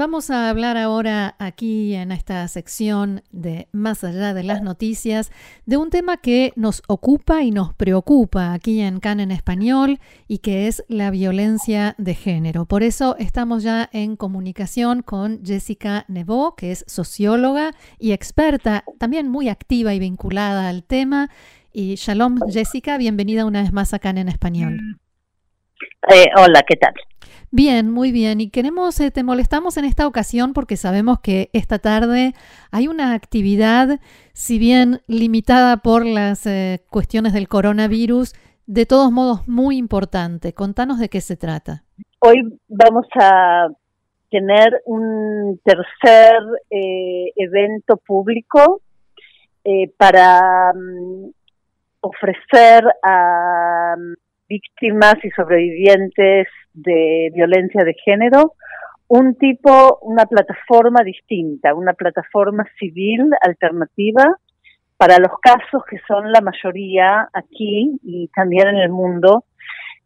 Vamos a hablar ahora aquí en esta sección de Más allá de las noticias de un tema que nos ocupa y nos preocupa aquí en CAN en español y que es la violencia de género. Por eso estamos ya en comunicación con Jessica Nevó, que es socióloga y experta, también muy activa y vinculada al tema. Y shalom Jessica, bienvenida una vez más a CAN en español. Eh, hola, ¿qué tal? Bien, muy bien. Y queremos, eh, te molestamos en esta ocasión porque sabemos que esta tarde hay una actividad, si bien limitada por las eh, cuestiones del coronavirus, de todos modos muy importante. Contanos de qué se trata. Hoy vamos a tener un tercer eh, evento público para mm, ofrecer a víctimas y sobrevivientes de violencia de género, un tipo, una plataforma distinta, una plataforma civil alternativa para los casos que son la mayoría aquí y también en el mundo,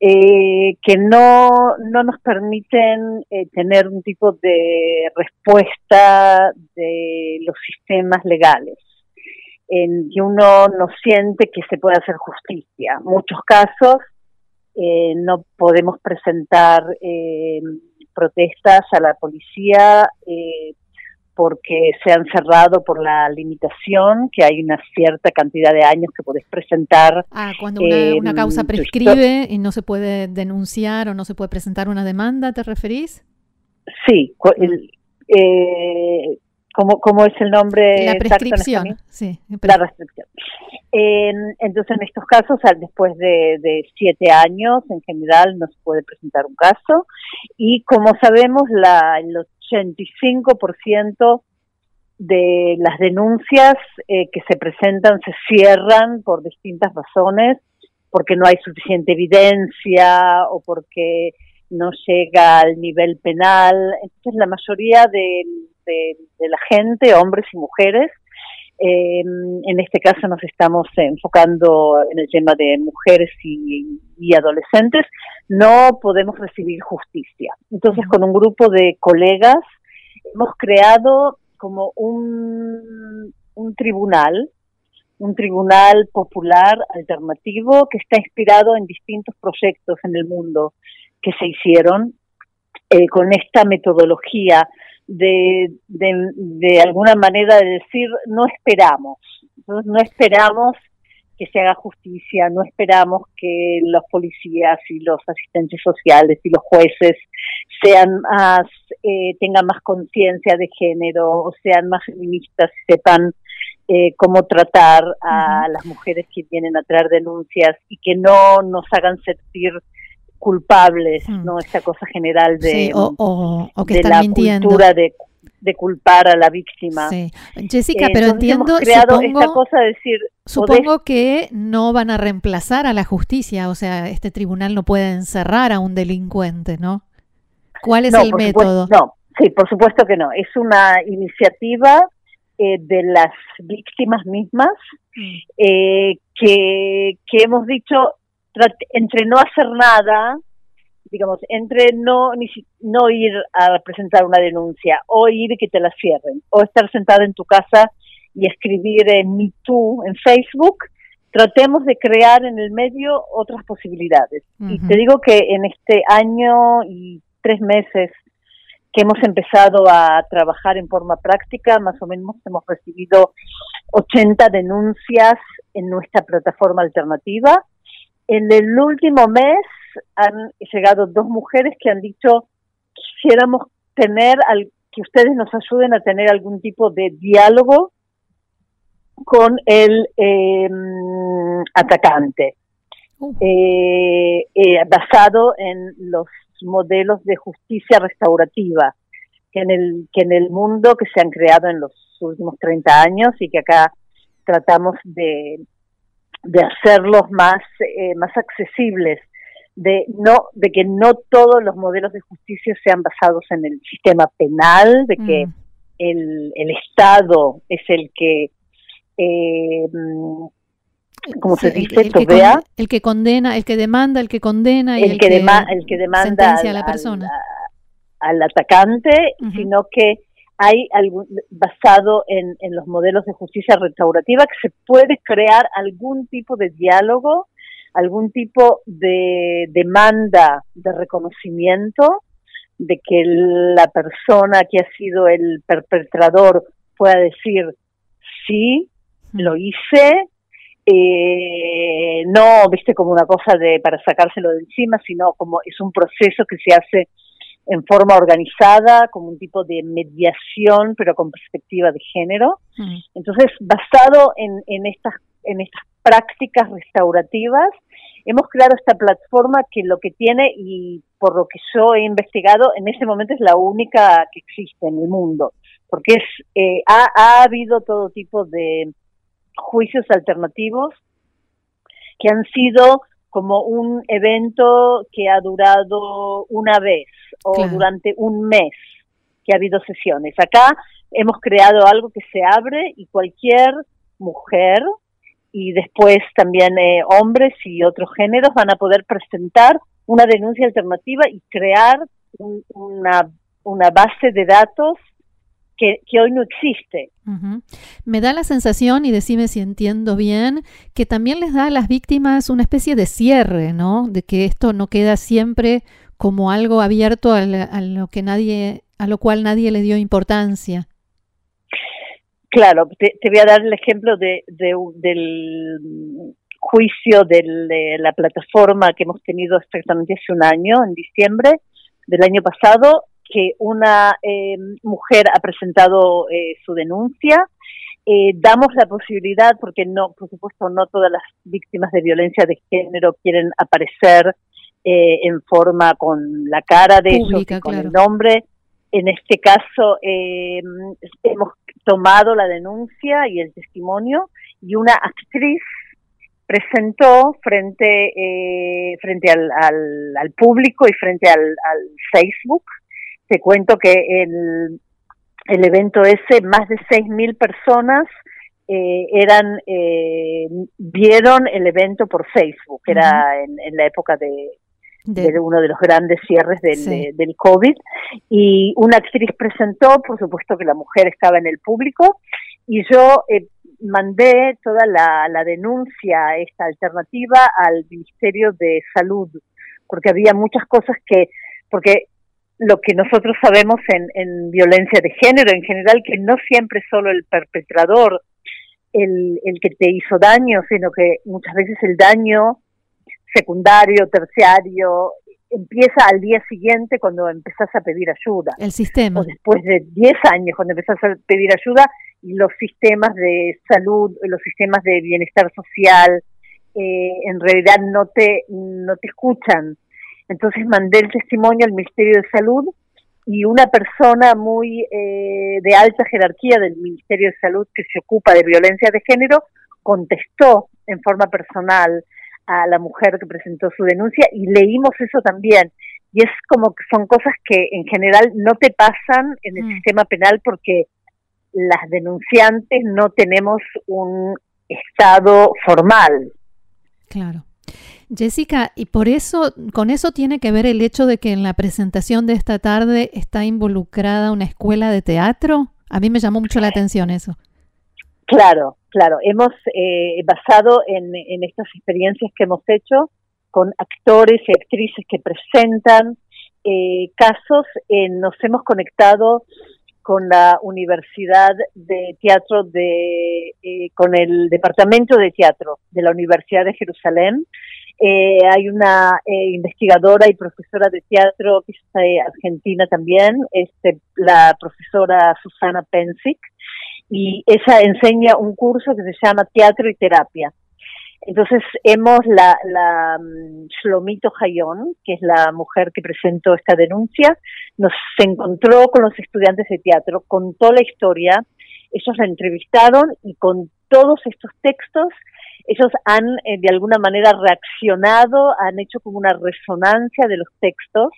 eh, que no, no nos permiten eh, tener un tipo de respuesta de los sistemas legales, en que uno no siente que se puede hacer justicia. Muchos casos eh, no podemos presentar eh, protestas a la policía eh, porque se han cerrado por la limitación, que hay una cierta cantidad de años que podés presentar. Ah, cuando una, causa prescribe y no se puede denunciar o no se puede presentar una demanda, ¿te referís? Sí, el, ¿Cómo, es el nombre? La prescripción, sí. La restricción. entonces, en estos casos, después de, siete años, en general, no se puede presentar un caso. Y como sabemos, la, el 85% de las denuncias eh, que se presentan se cierran por distintas razones, porque no hay suficiente evidencia o porque no llega al nivel penal. Entonces, la mayoría de de, la gente, hombres y mujeres. Eh, en este caso nos estamos enfocando en el tema de mujeres y, adolescentes. No podemos recibir justicia. Entonces, con un grupo de colegas hemos creado como un, un tribunal, un tribunal popular alternativo que está inspirado en distintos proyectos en el mundo que se hicieron eh, con esta metodología de, de, alguna manera de decir no esperamos, no, esperamos que se haga justicia, no esperamos que los policías y los asistentes sociales y los jueces sean más, eh, tengan más conciencia de género o sean más feministas y sepan eh, cómo tratar a las mujeres que vienen a traer denuncias y que no nos hagan sentir culpables, hmm. ¿no? Esa cosa general de, o, que la cultura de, de, culpar a la víctima. Sí. Jessica, pero entiendo, creado esta cosa de decir... Supongo que no van a reemplazar a la justicia, o sea, este tribunal no puede encerrar a un delincuente, ¿no? ¿Cuál es el método? no, sí, por supuesto que no. Es una iniciativa eh, de las víctimas mismas mm. eh, que, que hemos dicho entre no hacer nada, digamos, entre no, ni, no ir a presentar una denuncia, o ir y que te la cierren, o estar sentada en tu casa y escribir en Me en Facebook, tratemos de crear en el medio otras posibilidades. Y te digo que en este año y tres meses que hemos empezado a trabajar en forma práctica, más o menos hemos recibido 80 denuncias en nuestra plataforma alternativa en el último mes han llegado dos mujeres que han dicho quisiéramos tener al, que ustedes nos ayuden a tener algún tipo de diálogo con el em, atacante, uh. eh, eh, basado en los modelos de justicia restaurativa que en el que en el mundo que se han creado en los últimos 30 años y que acá tratamos de de hacerlos más, eh, más accesibles, de, no, de que no todos los modelos de justicia sean basados en el sistema penal, de que mm. el, el Estado es el que eh, como se dice, el, el, que condena, el que demanda, el que condena y el, que, el que demanda a la persona. Al, atacante, sino que hay algún, basado en, en, los modelos de justicia restaurativa que se puede crear algún tipo de diálogo, algún tipo de demanda de reconocimiento de que la persona que ha sido el perpetrador pueda decir sí, lo hice, eh, no, viste, como una cosa de para sacárselo de encima, sino como es un proceso que se hace en forma organizada, como un tipo de mediación, pero con perspectiva de género. Mm. Entonces, basado en, en, estas, en estas prácticas restaurativas, hemos creado esta plataforma que lo que tiene, y por lo que yo he investigado, en este momento es la única que existe en el mundo, porque es, eh, ha, ha habido todo tipo de juicios alternativos que han sido como un evento que ha durado una vez o durante un mes que ha habido sesiones. Acá hemos creado algo que se abre y cualquier mujer y después también eh, hombres y otros géneros van a poder presentar una denuncia alternativa y crear una, una base de datos que, hoy no existe. Me da la sensación, y decime si entiendo bien, que también les da a las víctimas una especie de cierre, ¿no? De que esto no queda siempre como algo abierto a, lo que nadie, a lo cual nadie le dio importancia. Claro, te, voy a dar el ejemplo de, del juicio de la plataforma que hemos tenido exactamente hace un año, en diciembre del año pasado, que una eh, mujer ha presentado eh, su denuncia. Eh, damos la posibilidad, porque no, por supuesto, no todas las víctimas de violencia de género quieren aparecer en forma con la cara de ellos, con el nombre. En este caso, hemos tomado la denuncia y el testimonio y una actriz presentó frente frente al, al, público y frente al, al Facebook te cuento que el, el evento ese, más de 6.000 personas eh, eran eh, vieron el evento por Facebook, era en, la época de, de, uno de los grandes cierres del, del COVID, y una actriz presentó, por supuesto que la mujer estaba en el público, y yo eh, mandé toda la, la denuncia, esta alternativa, al Ministerio de Salud, porque había muchas cosas que, porque lo que nosotros sabemos en, en, violencia de género en general, que no siempre es solo el perpetrador el, el que te hizo daño, sino que muchas veces el daño secundario, terciario, empieza al día siguiente cuando empezás a pedir ayuda. El sistema. O después de 10 años cuando empezás a pedir ayuda y los sistemas de salud, los sistemas de bienestar social, eh, en realidad no te, no te escuchan entonces mandé el testimonio al Ministerio de Salud y una persona muy eh, de alta jerarquía del Ministerio de Salud que se ocupa de violencia de género contestó en forma personal a la mujer que presentó su denuncia y leímos eso también. Y es como que son cosas que en general no te pasan en el mm. sistema penal porque las denunciantes no tenemos un estado formal. Claro. Jessica, y por eso, con eso tiene que ver el hecho de que en la presentación de esta tarde está involucrada una escuela de teatro. A mí me llamó mucho la atención eso. Claro, claro. Hemos eh, basado en, en, estas experiencias que hemos hecho con actores y actrices que presentan eh, casos. nos hemos conectado con la Universidad de Teatro de, eh, con el Departamento de Teatro de la Universidad de Jerusalén eh, hay una eh, investigadora y profesora de teatro que está argentina también, este, la profesora Susana Pensic, y ella enseña un curso que se llama Teatro y Terapia. Entonces hemos la, la um, Shlomito Hayón, que es la mujer que presentó esta denuncia, nos encontró con los estudiantes de teatro, contó la historia, ellos la entrevistaron y con todos estos textos ellos han eh, de alguna manera reaccionado, han hecho como una resonancia de los textos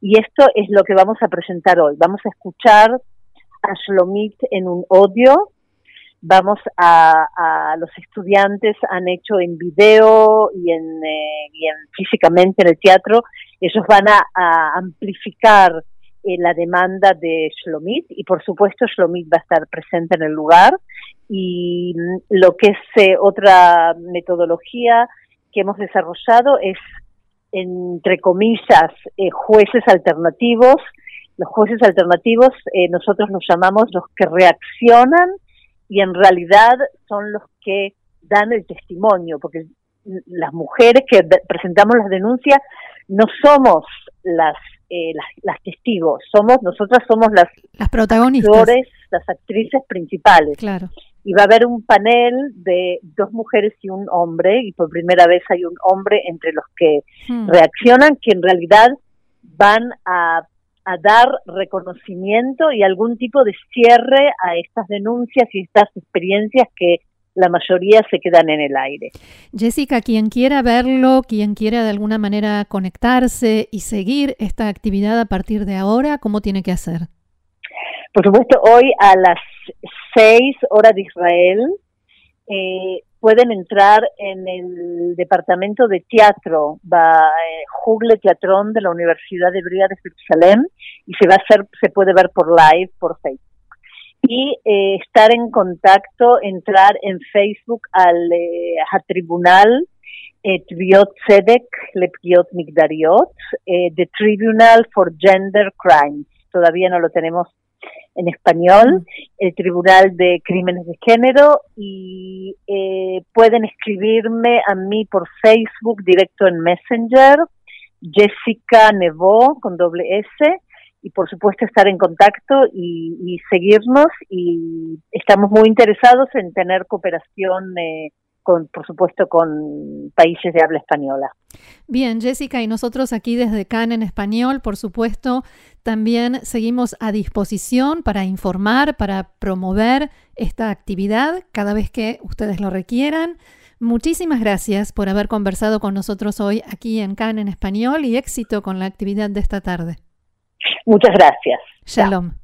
y esto es lo que vamos a presentar hoy. Vamos a escuchar a Shlomit en un audio vamos a, los estudiantes han hecho en video y en, eh, físicamente en el teatro, ellos van a, amplificar eh, la demanda de Shlomit y por supuesto Shlomit va a estar presente en el lugar. Y mm, lo que es eh, otra metodología que hemos desarrollado es entre comillas jueces alternativos. Los jueces alternativos nosotros los llamamos los que reaccionan y en realidad son los que dan el testimonio, porque las mujeres que presentamos las denuncias no somos las, eh, las, testigos, somos nosotras somos las, las protagonistas, las actrices principales. Claro. Y va a haber un panel de dos mujeres y un hombre, y por primera vez hay un hombre entre los que hmm. reaccionan, que en realidad van a a dar reconocimiento y algún tipo de cierre a estas denuncias y estas experiencias que la mayoría se quedan en el aire. Jessica, quien quiera verlo, quien quiera de alguna manera conectarse y seguir esta actividad a partir de ahora, ¿cómo tiene que hacer? Por supuesto, hoy a las seis horas de Israel eh, pueden entrar en el departamento de teatro, eh, Jugle Teatrón de la Universidad Hebrea de Jerusalén y se va a hacer, se puede ver por live por Facebook. Y eh, estar en contacto, entrar en Facebook al eh, tribunal Tviot Tzedek Lepgiot Migdariot, The Tribunal for Gender Crimes. Todavía no lo tenemos en español, el Tribunal de Crímenes de Género y eh, pueden escribirme a mí por Facebook directo en Messenger, Jessica Nevó con doble S y por supuesto estar en contacto y, seguirnos y estamos muy interesados en tener cooperación eh, con, por supuesto, con países de habla española. Bien, Jessica, y nosotros aquí desde CAN en español, por supuesto, también seguimos a disposición para informar, para promover esta actividad cada vez que ustedes lo requieran. Muchísimas gracias por haber conversado con nosotros hoy aquí en CAN en español y éxito con la actividad de esta tarde. Muchas gracias. Shalom.